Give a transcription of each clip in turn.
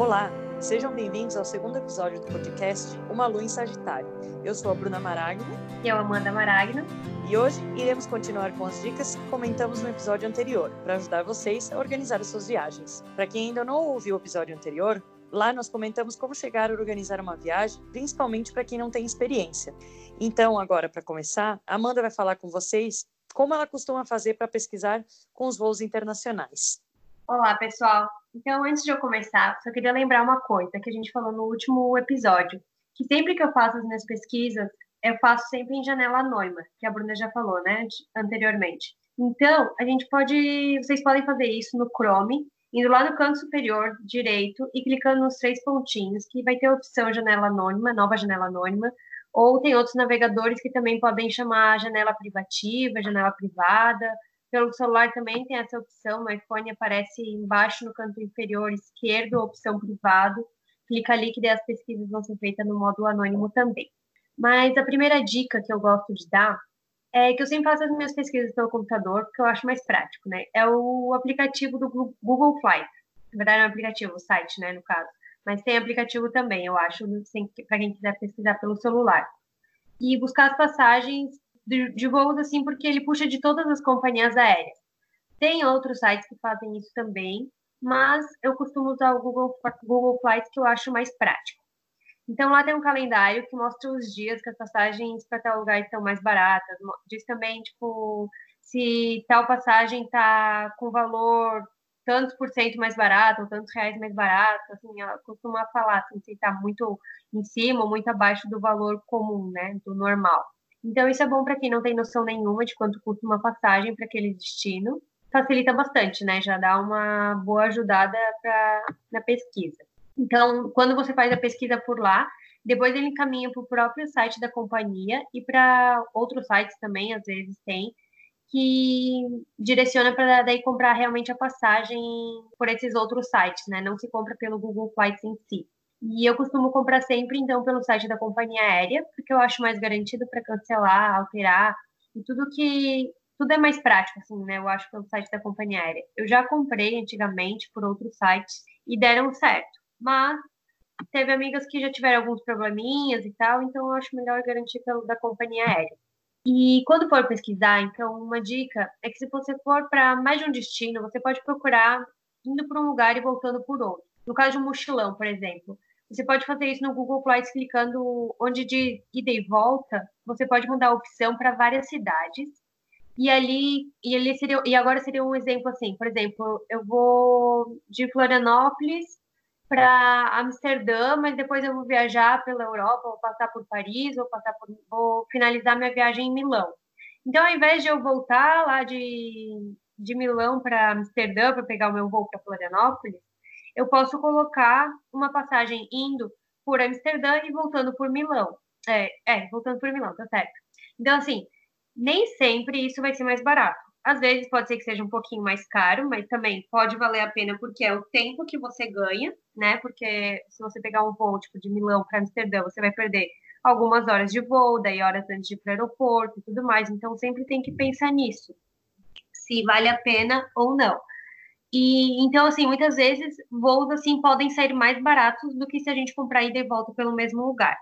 Olá, sejam bem-vindos ao segundo episódio do podcast Uma Lua em Sagitário. Eu sou a Bruna Maragno. E eu, Amanda Maragno. E hoje iremos continuar com as dicas que comentamos no episódio anterior, para ajudar vocês a organizar as suas viagens. Para quem ainda não ouviu o episódio anterior, lá nós comentamos como chegar a organizar uma viagem, principalmente para quem não tem experiência. Então, agora, para começar, a Amanda vai falar com vocês como ela costuma fazer para pesquisar com os voos internacionais. Olá, pessoal. Então, antes de eu começar, só queria lembrar uma coisa que a gente falou no último episódio, que sempre que eu faço as minhas pesquisas, eu faço sempre em janela anônima, que a Bruna já falou, né, anteriormente. Então, a gente pode, vocês podem fazer isso no Chrome, indo lá no canto superior direito e clicando nos três pontinhos, que vai ter a opção janela anônima, nova janela anônima, ou tem outros navegadores que também podem chamar janela privativa, janela privada. Pelo celular também tem essa opção, no iPhone aparece embaixo no canto inferior esquerdo opção privado. Clica ali que daí as pesquisas vão ser feitas no modo anônimo também. Mas a primeira dica que eu gosto de dar é que eu sempre faço as minhas pesquisas pelo computador, porque eu acho mais prático, né? É o aplicativo do Google Flights. Na verdade, é um aplicativo, o site, né, no caso mas tem aplicativo também, eu acho, para quem quiser pesquisar pelo celular. E buscar as passagens de, de voos, assim, porque ele puxa de todas as companhias aéreas. Tem outros sites que fazem isso também, mas eu costumo usar o Google, Google Flights, que eu acho mais prático. Então, lá tem um calendário que mostra os dias que as passagens para tal lugar estão mais baratas. Diz também, tipo, se tal passagem está com valor tantos por cento mais barato, ou tantos reais mais barato, assim, ela costuma falar assim, se está muito em cima ou muito abaixo do valor comum, né, do normal. Então, isso é bom para quem não tem noção nenhuma de quanto custa uma passagem para aquele destino. Facilita bastante, né? Já dá uma boa ajudada pra, na pesquisa. Então, quando você faz a pesquisa por lá, depois ele encaminha para o próprio site da companhia e para outros sites também, às vezes tem, que direciona para daí comprar realmente a passagem por esses outros sites, né? Não se compra pelo Google Flights em si. E eu costumo comprar sempre, então, pelo site da companhia aérea, porque eu acho mais garantido para cancelar, alterar, e tudo que. Tudo é mais prático, assim, né? Eu acho, pelo site da companhia aérea. Eu já comprei antigamente por outros sites e deram certo. Mas teve amigas que já tiveram alguns probleminhas e tal, então eu acho melhor garantir pelo da companhia aérea. E quando for pesquisar, então, uma dica é que se você for para mais de um destino, você pode procurar indo para um lugar e voltando por outro. No caso de um mochilão, por exemplo, você pode fazer isso no Google Flights clicando onde de ida e volta, você pode mudar a opção para várias cidades. E ali, e ali seria, e agora seria um exemplo assim, por exemplo, eu vou de Florianópolis para Amsterdã, mas depois eu vou viajar pela Europa, vou passar por Paris, vou passar por, vou finalizar minha viagem em Milão. Então, ao invés de eu voltar lá de, de Milão para Amsterdã para pegar o meu voo para Florianópolis, eu posso colocar uma passagem indo por Amsterdã e voltando por Milão. É, é, voltando por Milão, tá certo. Então, assim, nem sempre isso vai ser mais barato. Às vezes pode ser que seja um pouquinho mais caro, mas também pode valer a pena porque é o tempo que você ganha, né? Porque se você pegar um voo tipo de Milão para Amsterdã, você vai perder algumas horas de voo, daí horas antes de ir para o aeroporto e tudo mais. Então sempre tem que pensar nisso, se vale a pena ou não. E então assim, muitas vezes voos assim podem sair mais baratos do que se a gente comprar ida e volta pelo mesmo lugar.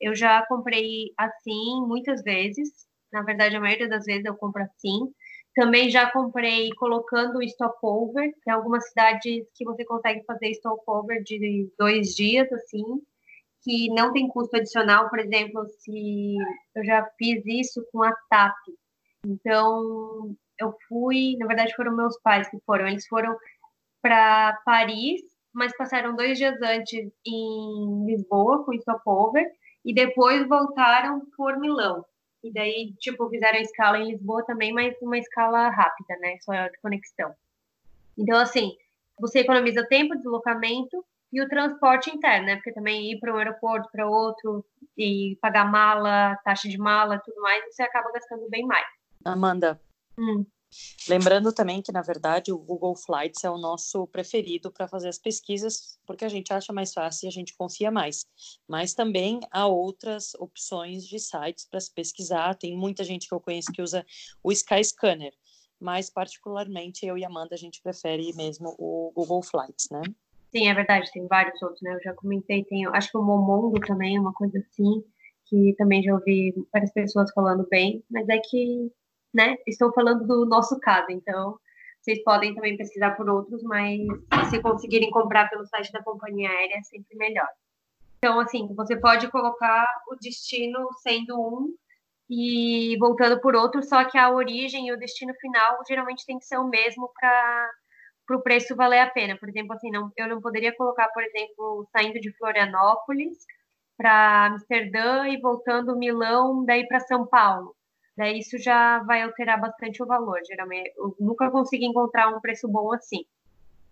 Eu já comprei assim muitas vezes. Na verdade, a maioria das vezes eu compro assim. Também já comprei colocando stopover. Tem algumas cidades que você consegue fazer stopover de dois dias, assim, que não tem custo adicional. Por exemplo, se eu já fiz isso com a TAP. Então, eu fui, na verdade, foram meus pais que foram. Eles foram para Paris, mas passaram dois dias antes em Lisboa com stopover e depois voltaram por Milão. E daí, tipo, fizeram escala em Lisboa também, mas uma escala rápida, né? Só de conexão. Então, assim, você economiza tempo, deslocamento e o transporte interno, né? Porque também ir para um aeroporto, para outro, e pagar mala, taxa de mala, tudo mais, você acaba gastando bem mais. Amanda, hum. Lembrando também que, na verdade, o Google Flights é o nosso preferido para fazer as pesquisas, porque a gente acha mais fácil e a gente confia mais. Mas também há outras opções de sites para se pesquisar. Tem muita gente que eu conheço que usa o Skyscanner, mas particularmente eu e Amanda a gente prefere mesmo o Google Flights, né? Sim, é verdade, tem vários outros, né? Eu já comentei, tem, acho que o Momondo também é uma coisa assim, que também já ouvi várias pessoas falando bem, mas é que, né, estou falando do nosso caso, então vocês podem também pesquisar por outros, mas se conseguirem comprar pelo site da companhia aérea, é sempre melhor. Então, assim, você pode colocar o destino sendo um e voltando por outro, só que a origem e o destino final geralmente tem que ser o mesmo para para o preço valer a pena. Por exemplo, assim, não, eu não poderia colocar, por exemplo, saindo de Florianópolis para Amsterdã e voltando Milão, daí para São Paulo. Daí isso já vai alterar bastante o valor. Geralmente, eu nunca consegui encontrar um preço bom assim.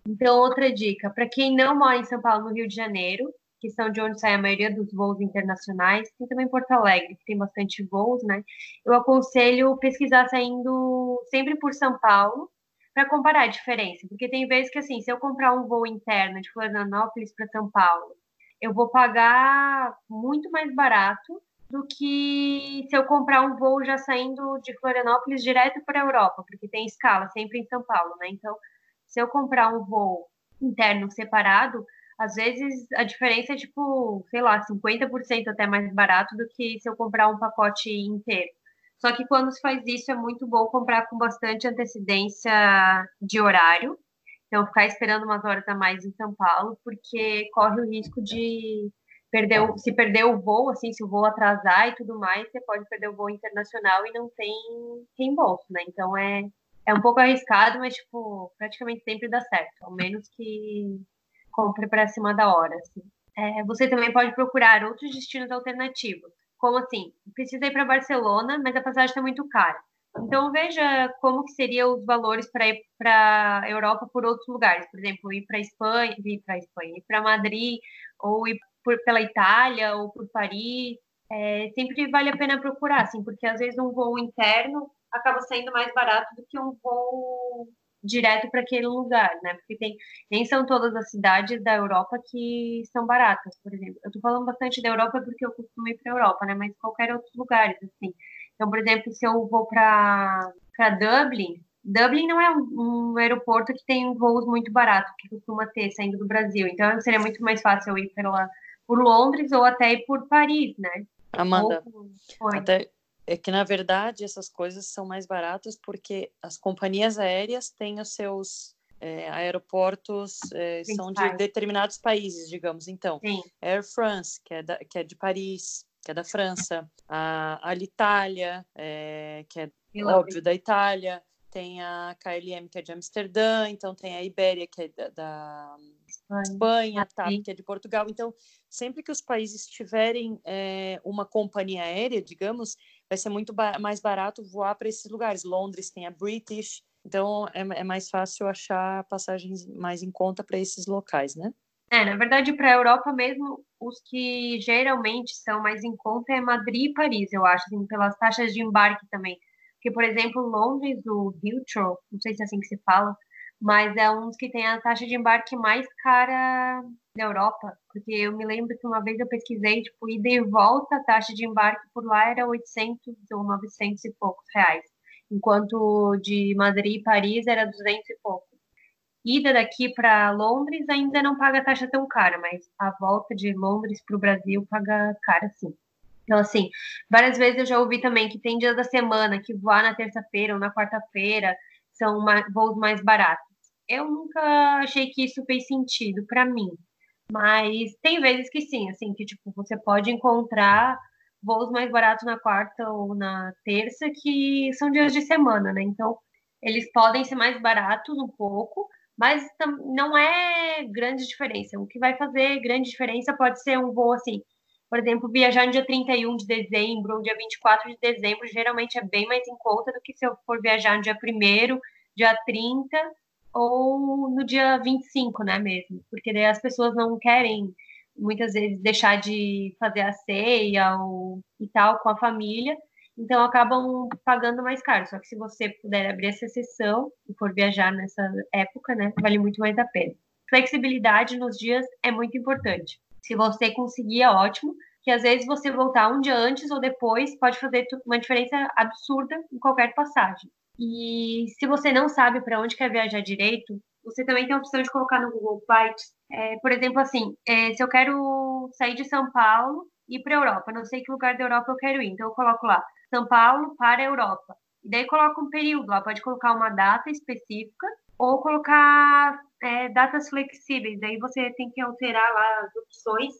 Então, outra dica, para quem não mora em São Paulo, no Rio de Janeiro, que são de onde sai a maioria dos voos internacionais, tem também Porto Alegre, que tem bastante voos, né? Eu aconselho pesquisar saindo sempre por São Paulo, para comparar a diferença, porque tem vezes que assim, se eu comprar um voo interno de Florianópolis para São Paulo, eu vou pagar muito mais barato do que se eu comprar um voo já saindo de Florianópolis direto para a Europa, porque tem escala sempre em São Paulo, né? Então, se eu comprar um voo interno separado, às vezes a diferença é tipo, sei lá, 50% até mais barato do que se eu comprar um pacote inteiro. Só que quando se faz isso, é muito bom comprar com bastante antecedência de horário. Então, ficar esperando umas horas a mais em São Paulo, porque corre o risco de perder, o, se perder o voo, assim, se o voo atrasar e tudo mais, você pode perder o voo internacional e não tem reembolso, né? Então, é, é um pouco arriscado, mas, tipo, praticamente sempre dá certo, ao menos que compre para cima da hora, assim. É, você também pode procurar outros destinos alternativos. Como assim? Precisa ir para Barcelona, mas a passagem está muito cara. Então veja como que seriam os valores para ir para Europa por outros lugares, por exemplo, ir para Espanha, ir para Espanha, ir para Madrid, ou ir por, pela Itália ou por Paris. É, sempre vale a pena procurar, assim, porque às vezes um voo interno acaba saindo mais barato do que um voo direto para aquele lugar, né? Porque tem, nem são todas as cidades da Europa que são baratas, por exemplo. Eu estou falando bastante da Europa porque eu costumo ir para a Europa, né? Mas qualquer outros lugares, assim. Então, por exemplo, se eu vou para Dublin, Dublin não é um, um, aeroporto que tem voos muito baratos, que costuma ter saindo do Brasil. Então, seria muito mais fácil eu ir pela, por Londres ou até ir por Paris, né? Amanda, até, é que na verdade essas coisas são mais baratas porque as companhias aéreas têm os seus é, aeroportos é, são de determinados países, digamos. Então, Sim. Air France, que é, da, que é de Paris, que é da França, a Alitalia, é, que é óbvio da Itália, tem a KLM, que é de Amsterdã, então tem a Ibéria, que é da, da Espanha, Espanha tá, que é de Portugal. Então, sempre que os países tiverem é, uma companhia aérea, digamos, vai ser muito ba mais barato voar para esses lugares. Londres tem a British, então é, é mais fácil achar passagens mais em conta para esses locais, né? É, na verdade, para a Europa mesmo, os que geralmente são mais em conta é Madrid e Paris, eu acho, assim, pelas taxas de embarque também. Porque, por exemplo, Londres, o Heathrow, não sei se é assim que se fala, mas é um dos que tem a taxa de embarque mais cara da Europa, porque eu me lembro que uma vez eu pesquisei, tipo, ida e volta, a taxa de embarque por lá era 800 ou 900 e poucos reais, enquanto de Madrid e Paris era 200 e pouco. Ida daqui para Londres ainda não paga taxa tão cara, mas a volta de Londres para o Brasil paga cara sim. Então, assim, várias vezes eu já ouvi também que tem dias da semana que voar na terça-feira ou na quarta-feira são voos mais baratos. Eu nunca achei que isso fez sentido para mim, mas tem vezes que sim, assim, que tipo, você pode encontrar voos mais baratos na quarta ou na terça, que são dias de semana, né? Então, eles podem ser mais baratos um pouco, mas não é grande diferença. O que vai fazer grande diferença pode ser um voo assim, por exemplo, viajar no dia 31 de dezembro ou dia 24 de dezembro, geralmente é bem mais em conta do que se eu for viajar no dia 1 dia 30 ou no dia 25, né, mesmo? Porque daí as pessoas não querem muitas vezes deixar de fazer a ceia ou e tal com a família, então acabam pagando mais caro. Só que se você puder abrir essa sessão e for viajar nessa época, né, vale muito mais a pena. Flexibilidade nos dias é muito importante. Se você conseguir, é ótimo, que às vezes você voltar um dia antes ou depois pode fazer uma diferença absurda em qualquer passagem. E se você não sabe para onde quer viajar direito, você também tem a opção de colocar no Google Flights. É, por exemplo, assim, é, se eu quero sair de São Paulo e ir para a Europa, não sei que lugar da Europa eu quero ir, então eu coloco lá São Paulo para a Europa. E daí coloca um período lá, pode colocar uma data específica ou colocar é, datas flexíveis. Daí você tem que alterar lá as opções.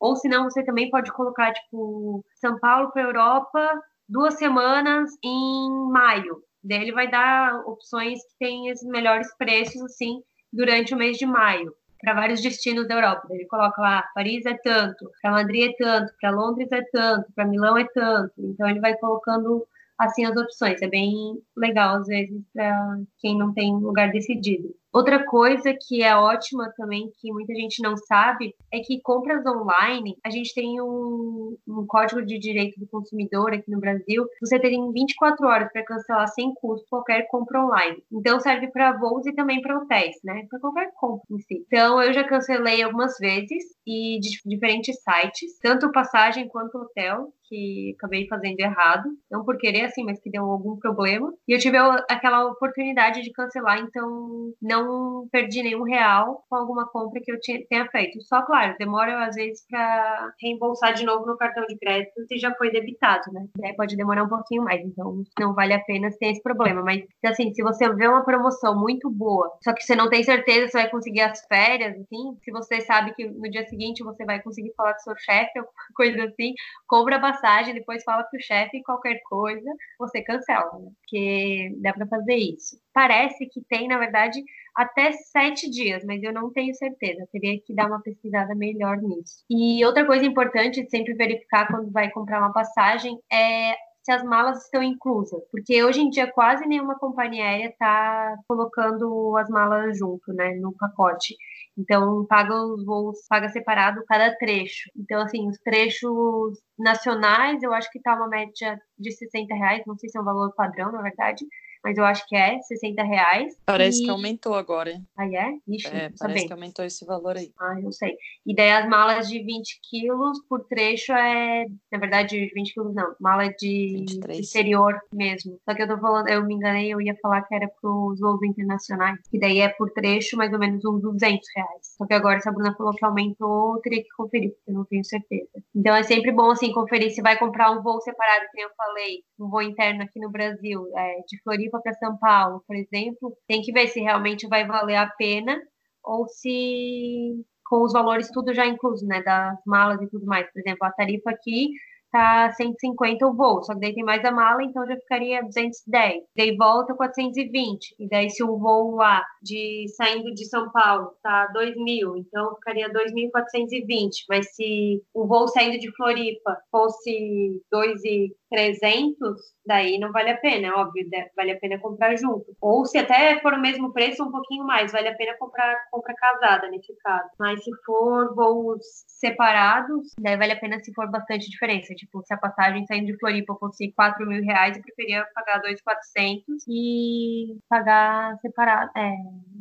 Ou senão você também pode colocar, tipo, São Paulo para Europa, duas semanas em maio. Daí ele vai dar opções que têm os melhores preços, assim, durante o mês de maio, para vários destinos da Europa. Ele coloca lá, Paris é tanto, para Madrid é tanto, para Londres é tanto, para Milão é tanto. Então ele vai colocando assim as opções. É bem legal, às vezes, para quem não tem lugar decidido. Outra coisa que é ótima também, que muita gente não sabe, é que compras online, a gente tem um, um código de direito do consumidor aqui no Brasil, você tem 24 horas para cancelar sem custo qualquer compra online. Então serve para voos e também para hotéis, né? Para qualquer compra em si. Então eu já cancelei algumas vezes e de diferentes sites, tanto passagem quanto hotel, que acabei fazendo errado, não por querer assim, mas que deu algum problema. E eu tive aquela oportunidade de cancelar, então não perdi nenhum real com alguma compra que eu tenha feito. Só, claro, demora às vezes para reembolsar de novo no cartão de crédito se já foi debitado, né? Daí pode demorar um pouquinho mais, então não vale a pena ter esse problema. Mas, assim, se você vê uma promoção muito boa, só que você não tem certeza se vai conseguir as férias, assim, se você sabe que no dia seguinte você vai conseguir falar com seu chefe, alguma coisa assim, compra a passagem, depois fala pro chefe qualquer coisa, você cancela, né? Porque dá para fazer isso. Parece que tem, na verdade, até sete dias, mas eu não tenho certeza. teria que dar uma pesquisada melhor nisso. E outra coisa importante sempre verificar quando vai comprar uma passagem é se as malas estão inclusas, porque hoje em dia quase nenhuma companhia aérea está colocando as malas junto, né, no pacote. Então paga os voos, paga separado cada trecho. Então assim, os trechos nacionais, eu acho que tá uma média de 60 reais, não sei se é um valor padrão, na verdade, mas eu acho que é 60 reais. Parece e... que aumentou agora. Ah, é? Ixi, é, parece que aumentou esse valor aí. Ah, não sei. E daí as malas de 20 quilos por trecho é, na verdade, 20 quilos não, mala de 23. exterior mesmo. Só que eu tô falando, eu me enganei, eu ia falar que era pros voos internacionais, que daí é por trecho mais ou menos uns 200 reais. Só que agora, se a Bruna falou que aumentou, eu teria que conferir, porque eu não tenho certeza. Então é sempre bom, assim, conferir se vai comprar um voo separado, que eu falei, um voo interno aqui no Brasil, é, de Floripa para São Paulo, por exemplo, tem que ver se realmente vai valer a pena ou se com os valores tudo já incluso, né, das malas e tudo mais. Por exemplo, a tarifa aqui tá 150 o voo, só que daí tem mais a mala, então já ficaria 210. Daí volta 420. E daí se o voo lá de saindo de São Paulo tá 2 mil, então ficaria 2.420. Mas se o voo saindo de Floripa fosse 2.300, daí não vale a pena, é óbvio, vale a pena comprar junto. Ou se até for o mesmo preço, um pouquinho mais, vale a pena comprar compra casada nesse caso. Mas se for voos separados, daí vale a pena se for bastante diferença. Tipo, se a passagem saindo de Floripa fosse 4 mil reais, eu preferia pagar 2.400 e pagar separado, é,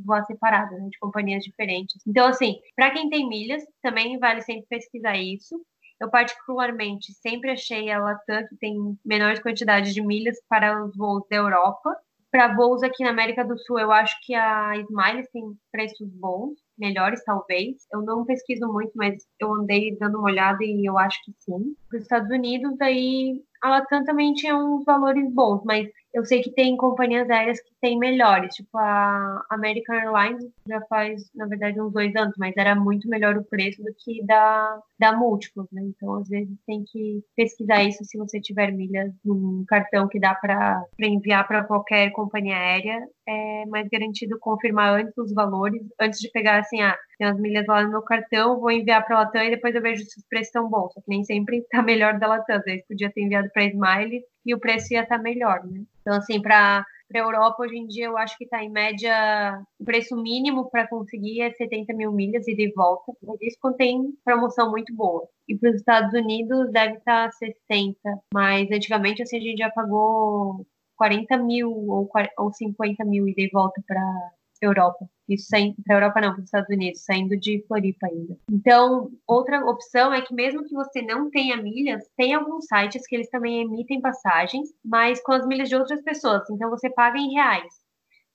voar separado, né, de companhias diferentes. Então, assim, para quem tem milhas, também vale sempre pesquisar isso. Eu, particularmente, sempre achei a Latam que tem menores quantidades de milhas para os voos da Europa. Para voos aqui na América do Sul, eu acho que a Smiles tem preços bons, melhores talvez. Eu não pesquiso muito, mas eu andei dando uma olhada e eu acho que sim. Para os Estados Unidos, aí a Latam também tinha uns valores bons, mas eu sei que tem companhias aéreas que têm melhores, tipo a American Airlines já faz, na verdade, uns dois anos, mas era muito melhor o preço do que da, da Múltiplos, né? Então, às vezes, tem que pesquisar isso se você tiver milhas num cartão que dá para enviar para qualquer companhia aérea. É mais garantido confirmar antes os valores, antes de pegar assim, ah, tem as milhas lá no meu cartão, vou enviar para a Latam e depois eu vejo se os preços estão bons. Só que nem sempre está melhor da Latam, às vezes podia ter enviado para Smile e o preço ia estar tá melhor, né? Então, assim, para para a Europa, hoje em dia, eu acho que está em média, o preço mínimo para conseguir é 70 mil milhas e de volta. Mas isso contém promoção muito boa. E para os Estados Unidos deve estar tá 60. Mas antigamente, assim, a gente já pagou 40 mil ou, ou 50 mil e de volta para Europa. Isso saindo para Europa não, para os Estados Unidos, saindo de Floripa ainda. Então, outra opção é que mesmo que você não tenha milhas, tem alguns sites que eles também emitem passagens, mas com as milhas de outras pessoas. Então você paga em reais.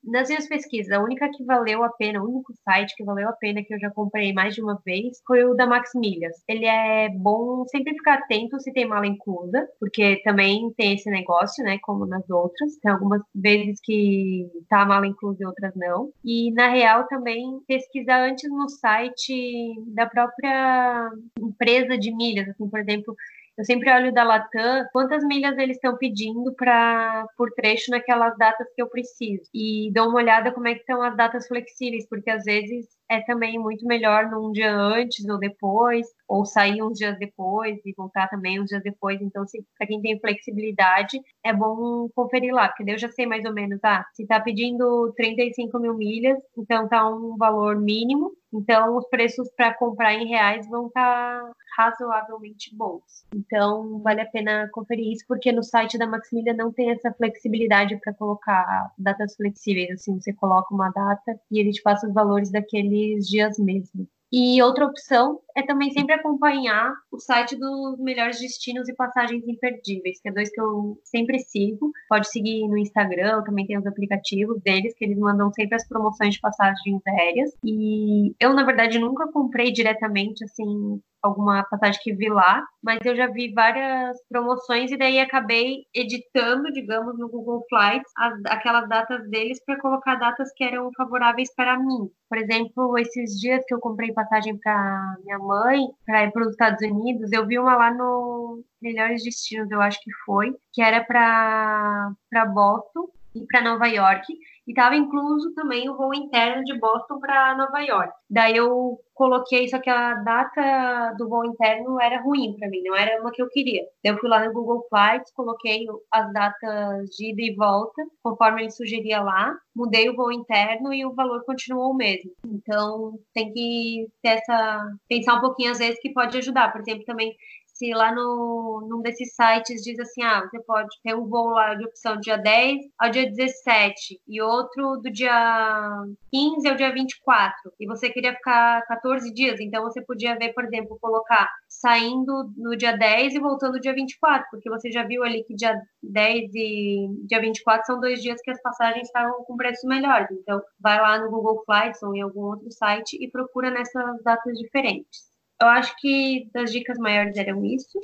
Nas minhas pesquisas, a única que valeu a pena, o único site que valeu a pena que eu já comprei mais de uma vez foi o da Max Milhas. Ele é bom sempre ficar atento se tem mala inclusa, porque também tem esse negócio, né, como nas outras. Tem algumas vezes que tá mala inclusa e outras não. E na real também pesquisar antes no site da própria empresa de milhas, assim, por exemplo, eu sempre olho da Latam quantas milhas eles estão pedindo para por trecho naquelas datas que eu preciso. E dou uma olhada como é que estão as datas flexíveis, porque às vezes é também muito melhor num dia antes ou depois, ou sair uns dias depois e voltar também uns dias depois. Então, para quem tem flexibilidade, é bom conferir lá, porque daí eu já sei mais ou menos, ah, se está pedindo 35 mil milhas, então tá um valor mínimo, então os preços para comprar em reais vão estar tá razoavelmente bons. Então, vale a pena conferir isso, porque no site da Maximilian não tem essa flexibilidade para colocar datas flexíveis, assim, você coloca uma data e ele te passa os valores daquele aqueles dias mesmo. E outra opção é também sempre acompanhar o site dos melhores destinos e passagens imperdíveis, que é dois que eu sempre sigo. Pode seguir no Instagram, também tem os aplicativos deles, que eles mandam sempre as promoções de passagens aéreas. E eu, na verdade, nunca comprei diretamente, assim, alguma passagem que vi lá, mas eu já vi várias promoções e daí acabei editando, digamos, no Google Flights as, aquelas datas deles para colocar datas que eram favoráveis para mim. Por exemplo, esses dias que eu comprei passagem para minha mãe, para ir para os Estados Unidos, eu vi uma lá no Melhores Destinos, eu acho que foi, que era para Boston e para Nova York e estava incluso também o voo interno de Boston para Nova York. Daí eu coloquei, só que a data do voo interno era ruim para mim, não era uma que eu queria. Eu fui lá no Google Flights, coloquei as datas de ida e volta, conforme ele sugeria lá, mudei o voo interno e o valor continuou o mesmo. Então tem que ter essa pensar um pouquinho às vezes que pode ajudar. Por exemplo, também se lá no, num desses sites diz assim, ah, você pode ter um voo lá de opção dia 10 ao dia 17 e outro do dia 15 ao dia 24, e você queria ficar 14 dias, então você podia ver, por exemplo, colocar saindo no dia 10 e voltando no dia 24, porque você já viu ali que dia 10 e dia 24 são dois dias que as passagens estavam com preços melhores. Então, vai lá no Google Flights ou em algum outro site e procura nessas datas diferentes. Eu acho que das dicas maiores eram isso.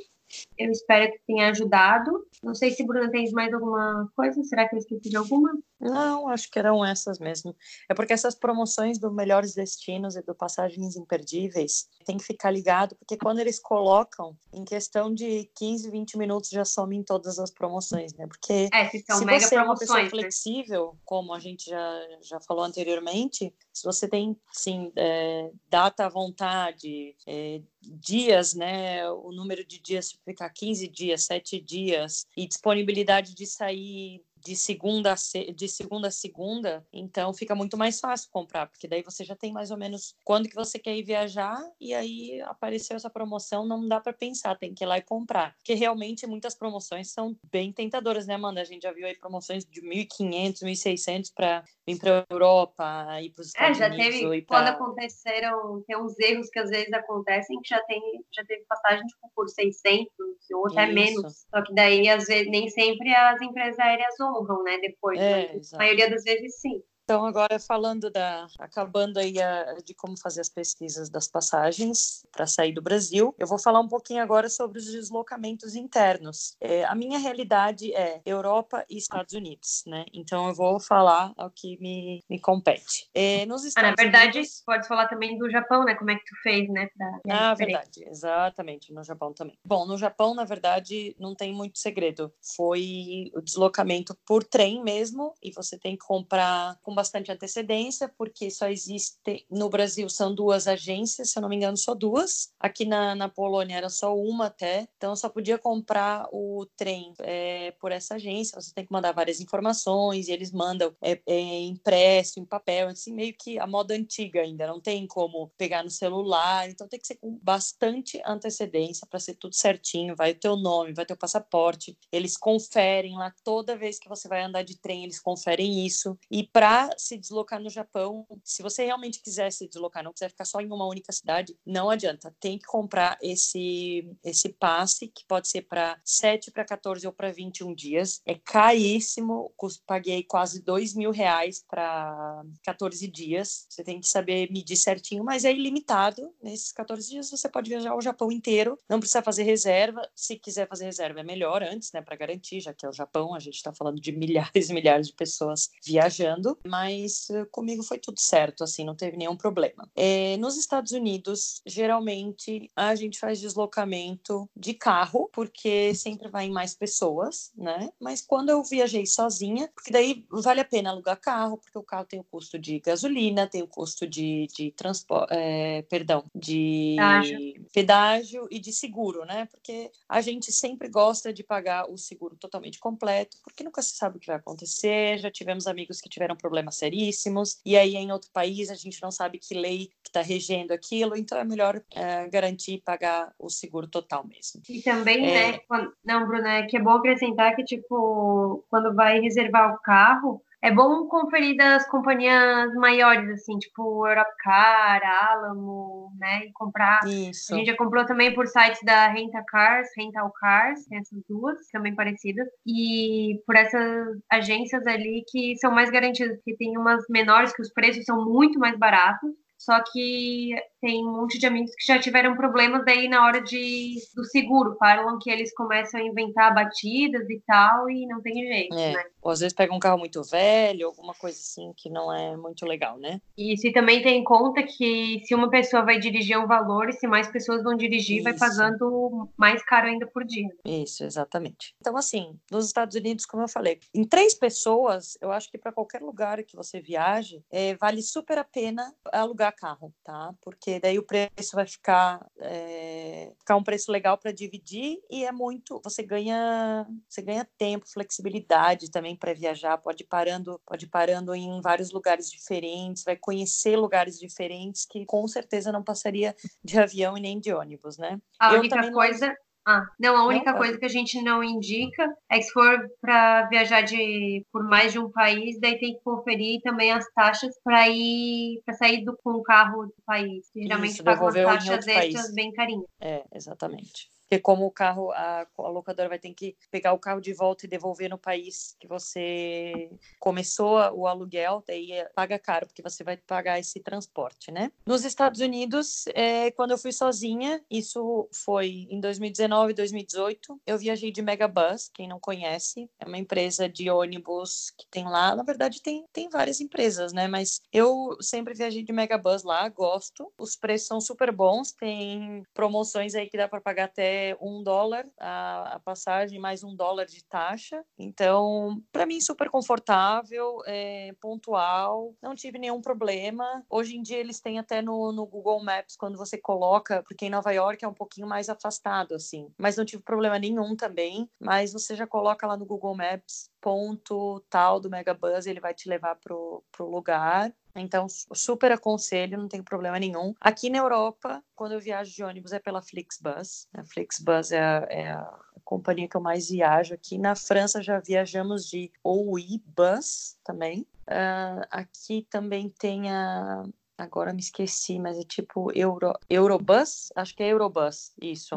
Eu espero que tenha ajudado. Não sei se Bruna tem mais alguma coisa. Será que eu esqueci de alguma? Não, acho que eram essas mesmo. É porque essas promoções do Melhores Destinos e do Passagens Imperdíveis tem que ficar ligado, porque quando eles colocam, em questão de 15, 20 minutos já somem todas as promoções, né? Porque é, se, se você é uma pessoa né? flexível, como a gente já, já falou anteriormente, se você tem, sim, é, data à vontade, é, dias, né? O número de dias ficar 15 dias, 7 dias, e disponibilidade de sair de segunda a, de segunda a segunda, então fica muito mais fácil comprar, porque daí você já tem mais ou menos quando que você quer ir viajar e aí apareceu essa promoção, não dá para pensar, tem que ir lá e comprar. Porque realmente muitas promoções são bem tentadoras, né, Amanda? A gente já viu aí promoções de 1.500, 1.600 para vir para Europa, ir para os Estados é, já Unidos. Teve, pra... Quando aconteceram, tem uns erros que às vezes acontecem que já tem, já teve passagem tipo, por 600 ou até Isso. menos. Só que daí às vezes nem sempre as empresas aéreas honram, né? Depois, é, a maioria das vezes sim. Então, agora falando da. acabando aí a, de como fazer as pesquisas das passagens para sair do Brasil, eu vou falar um pouquinho agora sobre os deslocamentos internos. É, a minha realidade é Europa e Estados Unidos, né? Então, eu vou falar o que me, me compete. É, nos Estados ah, na verdade, Unidos... pode falar também do Japão, né? Como é que tu fez, né? Pra... Ah, verdade, exatamente, no Japão também. Bom, no Japão, na verdade, não tem muito segredo. Foi o deslocamento por trem mesmo, e você tem que comprar com bastante antecedência, porque só existe no Brasil são duas agências, se eu não me engano, só duas. Aqui na, na Polônia era só uma até, então só podia comprar o trem é, por essa agência. Você tem que mandar várias informações e eles mandam é, é, impresso em papel, assim meio que a moda antiga ainda. Não tem como pegar no celular, então tem que ser com bastante antecedência para ser tudo certinho. Vai o teu nome, vai teu passaporte. Eles conferem lá toda vez que você vai andar de trem, eles conferem isso. E para se deslocar no Japão, se você realmente quiser se deslocar, não quiser ficar só em uma única cidade, não adianta. Tem que comprar esse, esse passe, que pode ser para 7, para 14 ou para 21 dias. É caríssimo, paguei quase 2 mil reais para 14 dias. Você tem que saber medir certinho, mas é ilimitado. Nesses 14 dias você pode viajar o Japão inteiro, não precisa fazer reserva. Se quiser fazer reserva, é melhor antes, né, para garantir, já que é o Japão, a gente está falando de milhares e milhares de pessoas viajando, mas eh, comigo foi tudo certo, assim, não teve nenhum problema. É, nos Estados Unidos, geralmente a gente faz deslocamento de carro, porque sempre vai em mais pessoas, né? Mas quando eu viajei sozinha, porque daí vale a pena alugar carro, porque o carro tem o custo de gasolina, tem o custo de, de transporte, é, perdão, de pedágio. pedágio e de seguro, né? Porque a gente sempre gosta de pagar o seguro totalmente completo, porque nunca se sabe o que vai acontecer. Já tivemos amigos que tiveram problemas seríssimos, e aí em outro país a gente não sabe que lei que está regendo aquilo, então é melhor é, garantir pagar o seguro total mesmo. E também, é... né? Quando... Não, Bruna, é que é bom acrescentar que, tipo, quando vai reservar o carro, é bom conferir das companhias maiores, assim, tipo Europcar, Alamo, né? E comprar. Isso. A gente já comprou também por sites da Renta Cars, Rental Cars, tem essas duas, também parecidas. E por essas agências ali que são mais garantidas, porque tem umas menores que os preços são muito mais baratos. Só que tem um monte de amigos que já tiveram problemas daí na hora de, do seguro. Falam que eles começam a inventar batidas e tal, e não tem jeito, é. né? Ou às vezes pega um carro muito velho, alguma coisa assim que não é muito legal, né? E se também tem em conta que se uma pessoa vai dirigir um valor, e se mais pessoas vão dirigir, Isso. vai pagando mais caro ainda por dia. Isso, exatamente. Então, assim, nos Estados Unidos, como eu falei, em três pessoas, eu acho que para qualquer lugar que você viaje, é, vale super a pena alugar carro, tá? Porque daí o preço vai ficar, é, ficar um preço legal para dividir e é muito, você ganha, você ganha tempo, flexibilidade também para viajar, pode ir parando, pode ir parando em vários lugares diferentes, vai conhecer lugares diferentes que com certeza não passaria de avião e nem de ônibus, né? A Eu única coisa não... Ah, não, a única não, coisa que a gente não indica é que se for para viajar de, por mais de um país, daí tem que conferir também as taxas para ir para sair do, com o carro do país. Geralmente Isso, pagam taxas extras bem carinhas. É, exatamente porque como o carro, a, a, locadora vai ter que pegar o carro de volta e devolver no país que você começou o aluguel, daí é, paga caro, porque você vai pagar esse transporte, né? Nos Estados Unidos, é, quando eu fui sozinha, isso foi em 2019, 2018, eu viajei de Megabus, quem não conhece, é uma empresa de ônibus que tem lá, na verdade tem, tem várias empresas, né? Mas eu sempre viajei de Megabus lá, gosto, os preços são super bons, tem promoções aí que dá para pagar até um dólar a, a, passagem, mais um dólar de taxa. Então, para mim, super confortável, é, pontual, não tive nenhum problema. Hoje em dia, eles têm até no, no Google Maps, quando você coloca, porque em Nova York é um pouquinho mais afastado, assim. Mas não tive problema nenhum também. Mas você já coloca lá no Google Maps ponto tal do Megabus, ele vai te levar pro, pro lugar. Então, super aconselho, não tem problema nenhum. Aqui na Europa, quando eu viajo de ônibus, é pela Flixbus. A Flixbus é a, é a companhia que eu mais viajo aqui. Na França, já viajamos de OUI Bus também. Uh, aqui também tem a Agora me esqueci, mas é tipo Euro, Eurobus? Acho que é Eurobus, isso.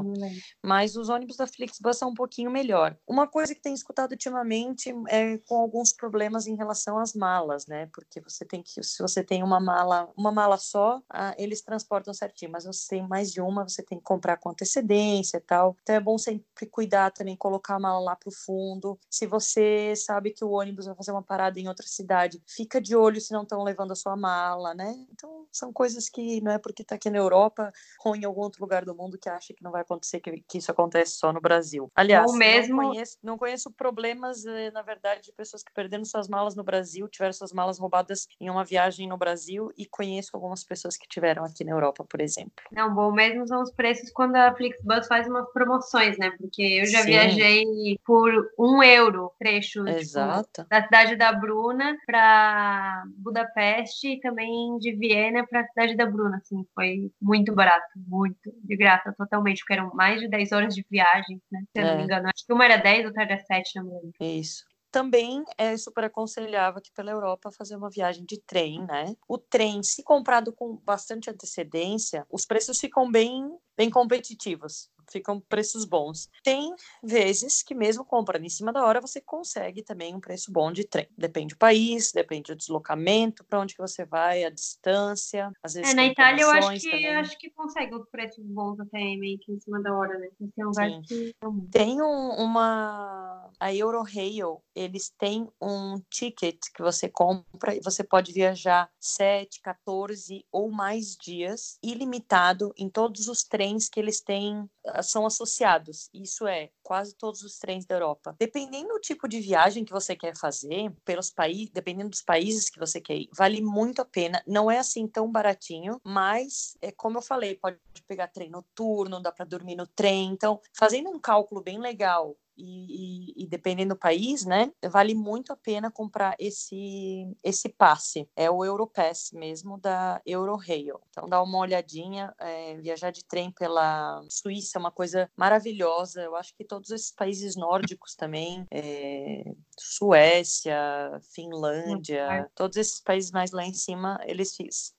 Mas os ônibus da Flixbus são um pouquinho melhor. Uma coisa que tem escutado ultimamente é com alguns problemas em relação às malas, né? Porque você tem que, se você tem uma mala, uma mala só, ah, eles transportam certinho, mas você tem mais de uma, você tem que comprar com antecedência e tal. Então é bom sempre cuidar também, colocar a mala lá pro fundo. Se você sabe que o ônibus vai fazer uma parada em outra cidade, fica de olho se não estão levando a sua mala, né? Então então, são coisas que não é porque está aqui na Europa ou em algum outro lugar do mundo que acha que não vai acontecer, que, que isso acontece só no Brasil. Aliás, mesmo... não, conheço, não conheço problemas, eh, na verdade, de pessoas que perderam suas malas no Brasil, tiveram suas malas roubadas em uma viagem no Brasil, e conheço algumas pessoas que tiveram aqui na Europa, por exemplo. Não, bom mesmo são os preços quando a Flixbus faz umas promoções, né? Porque eu já Sim. viajei por um euro trecho tipo, da cidade da Bruna para Budapeste e também de Viena Para a cidade da Bruna, assim, foi muito barato, muito, de graça, totalmente, porque eram mais de 10 horas de viagem, né, se eu não me é. engano, acho que uma era 10, outra era 7, não me lembro. Isso. também é super aconselhável aqui pela Europa fazer uma viagem de trem, né? O trem, se comprado com bastante antecedência, os preços ficam bem, bem competitivos ficam preços bons. Tem vezes que mesmo comprando em cima da hora, você consegue também um preço bom de trem. Depende do país, depende do deslocamento, para onde que você vai, a distância, às vezes É, na Itália eu acho que também. acho que consegue os preços bons até meio que em cima da hora, né? Tem um que... Tem um, uma a Eurorail, eles têm um ticket que você compra e você pode viajar 7, 14 ou mais dias ilimitado em todos os trens que eles têm são associados. Isso é quase todos os trens da Europa. Dependendo do tipo de viagem que você quer fazer, pelos países, dependendo dos países que você quer ir, vale muito a pena. Não é assim tão baratinho, mas é como eu falei, pode pegar trem noturno, dá para dormir no trem. Então, fazendo um cálculo bem legal e, e, e, dependendo do país, né, vale muito a pena comprar esse esse passe. É o Europass mesmo da Eurorail. Então dá uma olhadinha, é, viajar de trem pela Suíça é uma coisa maravilhosa. Eu acho que todos esses países nórdicos também, é, Suécia, Finlândia, todos esses países mais lá em cima, eles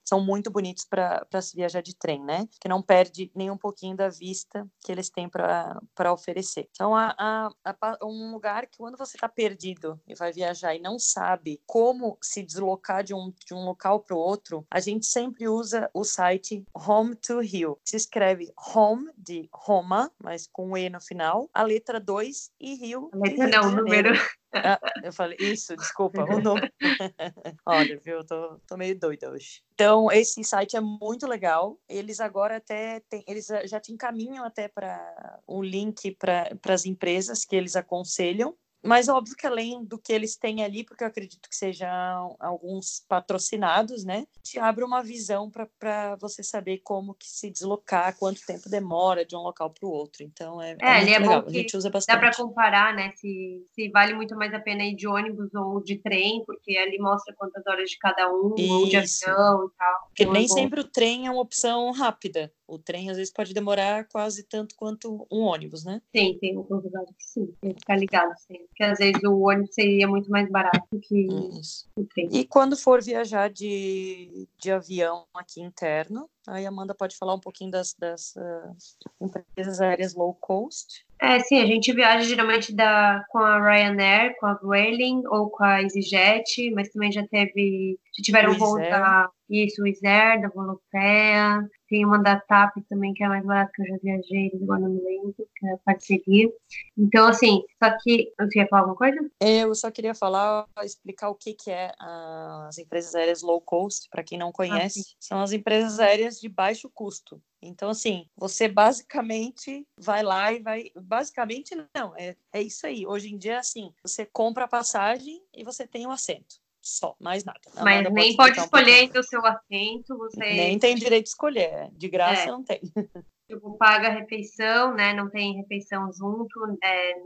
são muito bonitos para se viajar de trem, né? Que não perde nem um pouquinho da vista que eles têm para oferecer. Então, a, a um lugar que quando você está perdido e vai viajar e não sabe como se deslocar de um, de um local para o outro, a gente sempre usa o site Home to Rio. Se escreve Home de Roma, mas com E no final, a letra 2 e Rio. A letra não, o número. Ah, eu falei, isso, desculpa, o nome. Olha, viu, tô, tô meio doida hoje. Então, esse site é muito legal. Eles agora até tem, eles já te encaminham até para um link para as empresas que eles aconselham mas óbvio que além do que eles têm ali, porque eu acredito que sejam alguns patrocinados, né? Te abre uma visão para você saber como que se deslocar, quanto tempo demora de um local para o outro. Então é, é, é muito é legal. a gente usa bastante. Dá para comparar, né? Se, se vale muito mais a pena ir de ônibus ou de trem, porque ali mostra quantas horas de cada um, Isso. ou de avião e tal. Porque então, é nem é sempre o trem é uma opção rápida. O trem às vezes pode demorar quase tanto quanto um ônibus, né? Sim, tem alguns lugares que sim, tem que ficar ligado. Porque às vezes o ônibus seria muito mais barato que Isso. o trem. E quando for viajar de, de avião aqui interno, aí a Amanda pode falar um pouquinho das, das uh, empresas aéreas low cost. É, sim, a gente viaja geralmente da, com a Ryanair, com a Vueling ou com a EasyJet, mas também já teve, já tiveram voos da, isso, o Iser, da Volupéia, tem uma da TAP também, que é mais barata, que eu já viajei, agora não lembro, que é a parceria. Então, assim, só que. Você ia falar alguma coisa? Eu só queria falar, explicar o que, que é as empresas aéreas low cost, para quem não conhece. Ah, são as empresas aéreas de baixo custo. Então, assim, você basicamente vai lá e vai. Basicamente, não, é, é isso aí. Hoje em dia, assim, você compra a passagem e você tem o um assento só, mais nada. Mas Amanda nem pode, pode escolher entre o seu assento, você... Nem tem direito de escolher, de graça é. não tem. Tipo, paga a refeição, né, não tem refeição junto, é, é,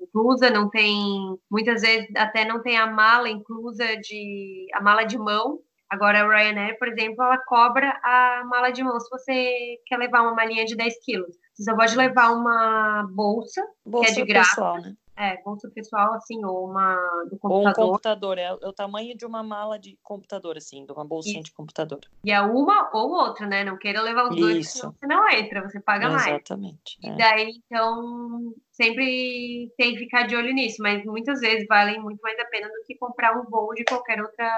inclusa, não tem, muitas vezes até não tem a mala inclusa de, a mala de mão, Agora, a Ryanair, por exemplo, ela cobra a mala de mão se você quer levar uma malinha de 10 quilos. Você só pode levar uma bolsa, bolsa que é de graça. Pessoal, né? É, bolsa pessoal, assim, ou uma do computador. Ou um computador, é, é, o tamanho de uma mala de computador, assim, de uma bolsinha de computador. E é uma ou outra, né? Não queira levar os Isso. dois, senão você não entra, você paga mais. Exatamente. E é. daí, então, sempre tem que ficar de olho nisso, mas muitas vezes valem muito mais a pena do que comprar um voo de qualquer outra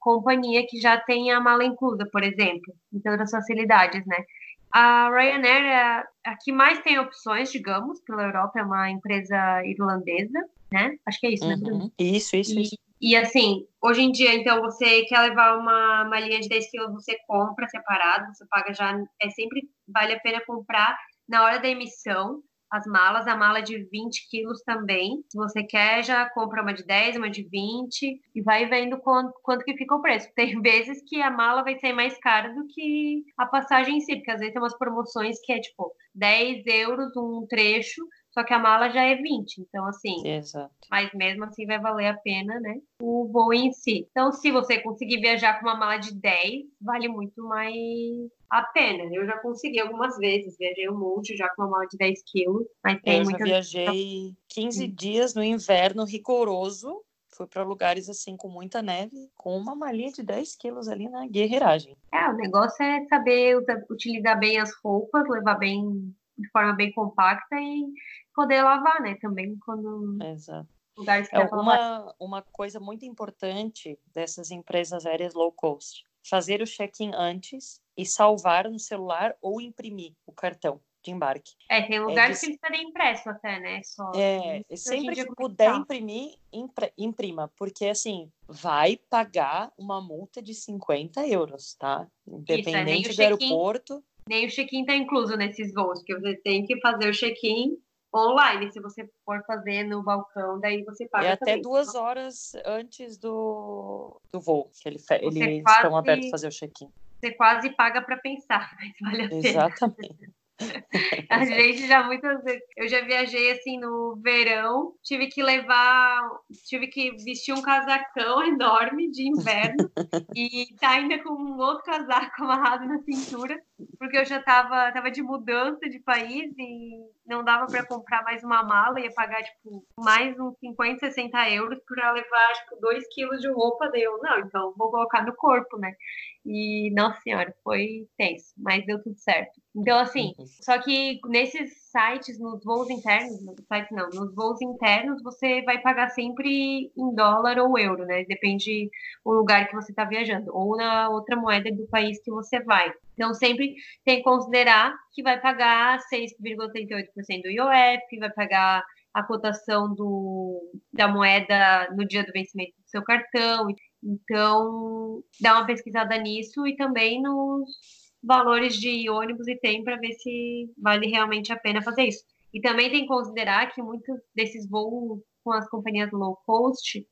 companhia que já tenha a mala inclusa, por exemplo, em todas as facilidades, né? A Ryanair é a que mais tem opções, digamos, pela Europa, é uma empresa irlandesa, né? Acho que é isso, né, uhum. né? Isso, isso, e, isso. E assim, hoje em dia, então, você quer levar uma malinha de 10 quilos, você compra separado, você paga já, é sempre, vale a pena comprar na hora da emissão, as malas, a mala de 20 quilos também. Se você quer, já compra uma de 10, uma de 20 e vai vendo quanto, quanto que fica o preço. Tem vezes que a mala vai ser mais cara do que a passagem em si, porque às vezes tem umas promoções que é tipo 10 euros um trecho só que a mala já é 20. Então, assim. Exato. Mas mesmo assim vai valer a pena, né? O voo em si. Então, se você conseguir viajar com uma mala de 10, vale muito mais a pena. Eu já consegui algumas vezes, viajei um monte já com uma mala de 10 quilos. Mas tem Eu já muitas viajei 15 dias no inverno rigoroso. Fui para lugares assim com muita neve, com uma malinha de 10 quilos ali na guerreiragem. É, o negócio é saber utilizar bem as roupas, levar bem de forma bem compacta e poder lavar, né? Também quando Exato. lugares que É uma, uma coisa muito importante dessas empresas aéreas low cost. Fazer o check-in antes e salvar no celular ou imprimir o cartão de embarque. É, tem lugares de- que eles pedem impresso até, né? Só. É, sempre dia que é puder imprimir, impre- imprima, porque assim, vai pagar uma multa de 50 euros, tá? é, nem Independente o do check-in. aeroporto. Nem o check-in tá incluso nesses voos, porque você tem que fazer o check-in online. Se você for fazer no balcão, daí você paga É até também. duas horas antes do, do voo que ele eles quase- estão abertos a fazer o check-in. Você quase paga para pensar, mas vale a pena. Exatamente. A gente já muitas vezes. Eu já viajei assim no verão, tive que levar, tive que vestir um casacão enorme de inverno e tá ainda com um outro casaco amarrado na cintura, porque eu já tava, tava de mudança de país e não dava para comprar mais uma mala, ia pagar tipo mais uns 50, 60 euros para levar tipo 2 quilos de roupa. Daí eu, não, então vou colocar no corpo, né? E, nossa senhora, foi tenso, mas deu tudo certo. Então, assim, Uhum. só que nesses sites, nos voos internos, no site não, nos voos internos você vai pagar sempre em dólar ou euro, né? Depende o lugar que você está viajando, ou na outra moeda do país que você vai. Então, sempre tem que considerar que vai pagar 6,38% do IOF, vai pagar a cotação do, da moeda no dia do vencimento do seu cartão. Então, dá uma pesquisada nisso e também nos valores de ônibus e trem para ver se vale realmente a pena fazer isso. E também tem que considerar que muitos desses voos com as companhias low cost,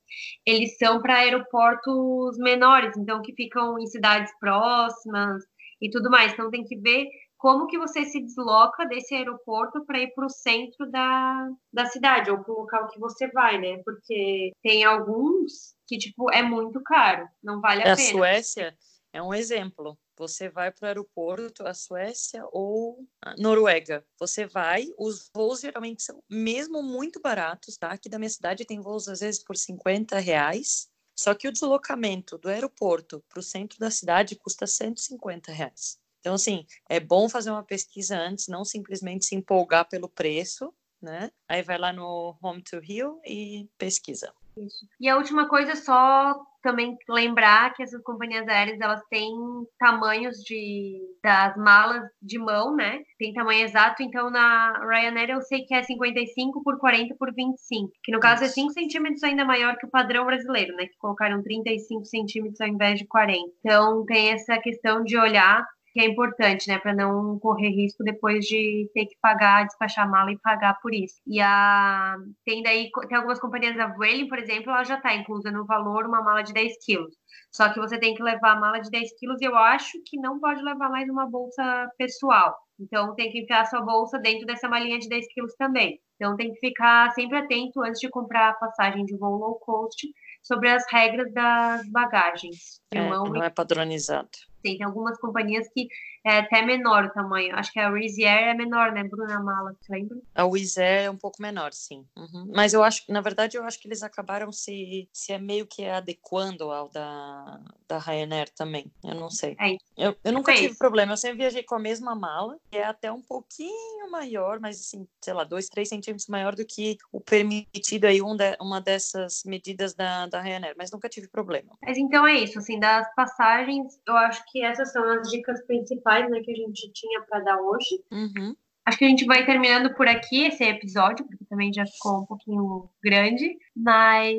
eles são para aeroportos menores, então que ficam em cidades próximas e tudo mais. Então tem que ver como que você se desloca desse aeroporto para ir para o centro da, da cidade ou para o local que você vai, né? Porque tem alguns que tipo é muito caro, não vale a, A pena. Suécia é um exemplo. Você vai para o aeroporto, a Suécia ou a Noruega. Você vai, os voos geralmente são mesmo muito baratos, tá? Aqui da minha cidade tem voos às vezes por 50 reais. Só que o deslocamento do aeroporto para o centro da cidade custa 150 reais. Então, assim, é bom fazer uma pesquisa antes, não simplesmente se empolgar pelo preço, né? Aí vai lá no Home to Hill e pesquisa. Isso. E a última coisa é só também lembrar que essas companhias aéreas elas têm tamanhos de das malas de mão, né? Tem tamanho exato, então na Ryanair eu sei que é 55 por 40 por 25, que no caso é Isso. 5 centímetros ainda maior que o padrão brasileiro, né? Que colocaram 35 centímetros ao invés de 40. Então tem essa questão de olhar que é importante, né, para não correr risco depois de ter que pagar, despachar a mala e pagar por isso. E a tem daí tem algumas companhias da Vueling, por exemplo, ela já está inclusa no valor uma mala de 10 quilos. Só que você tem que levar a mala de 10 quilos e eu acho que não pode levar mais uma bolsa pessoal. Então tem que enfiar sua bolsa dentro dessa malinha de 10 quilos também. Então tem que ficar sempre atento antes de comprar a passagem de voo low cost sobre as regras das bagagens. É, não é padronizado. Tem, tem algumas companhias que é até menor o tamanho. Acho que a Air é menor, né, Bruna Mala, você lembra? A Air é um pouco menor, sim. Uhum. Mas eu acho, na verdade, eu acho que eles acabaram se, se é meio que adequando ao da, da Ryanair também. Eu não sei. É. Eu, eu nunca É tive isso. problema. Eu sempre viajei com a mesma mala, que é até um pouquinho maior, mas assim, sei lá, dois, três centímetros maior do que o permitido aí, um de, uma dessas medidas da, da Ryanair. Mas nunca tive problema. Mas então é isso, assim, das passagens, eu acho que essas são as dicas principais, né, que a gente tinha para dar hoje. Uhum. Acho que a gente vai terminando por aqui esse episódio, porque também já ficou um pouquinho grande, mas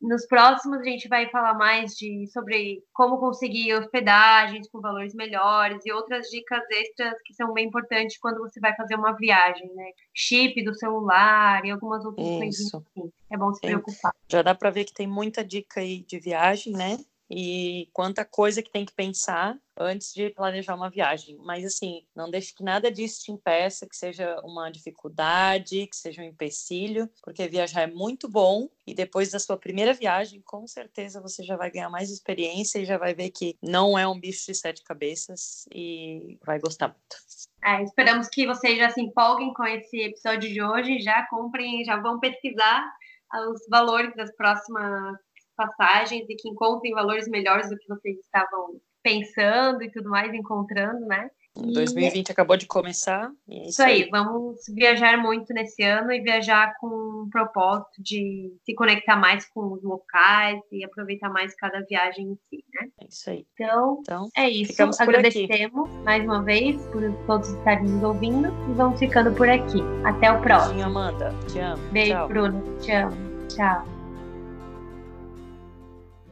nos próximos a gente vai falar mais de sobre como conseguir hospedagens com valores melhores e outras dicas extras que são bem importantes quando você vai fazer uma viagem, né? Chip do celular e algumas outras Isso. assim. É bom se preocupar. Já dá para ver que tem muita dica aí de viagem, né? E quanta coisa que tem que pensar antes de planejar uma viagem. Mas assim, não deixe que nada disso te impeça, que seja uma dificuldade, que seja um empecilho, porque viajar é muito bom e depois da sua primeira viagem, com certeza você já vai ganhar mais experiência e já vai ver que não é um bicho de sete cabeças e vai gostar muito. É, esperamos que vocês já se empolguem com esse episódio de hoje, já comprem, já vão pesquisar os valores das próximas passagens e que encontrem valores melhores do que vocês estavam pensando e tudo mais, encontrando, né? 2020 acabou de começar. É isso, isso aí. aí, vamos viajar muito nesse ano e viajar com um propósito de se conectar mais com os locais e aproveitar mais cada viagem em si, né? É isso aí. Então, então é isso. Agradecemos mais uma vez por todos estarem nos ouvindo e vamos ficando por aqui. Até o próximo. Beijinho, Amanda. Te amo. Beijo, Tchau. Bruno. Te amo. Tchau.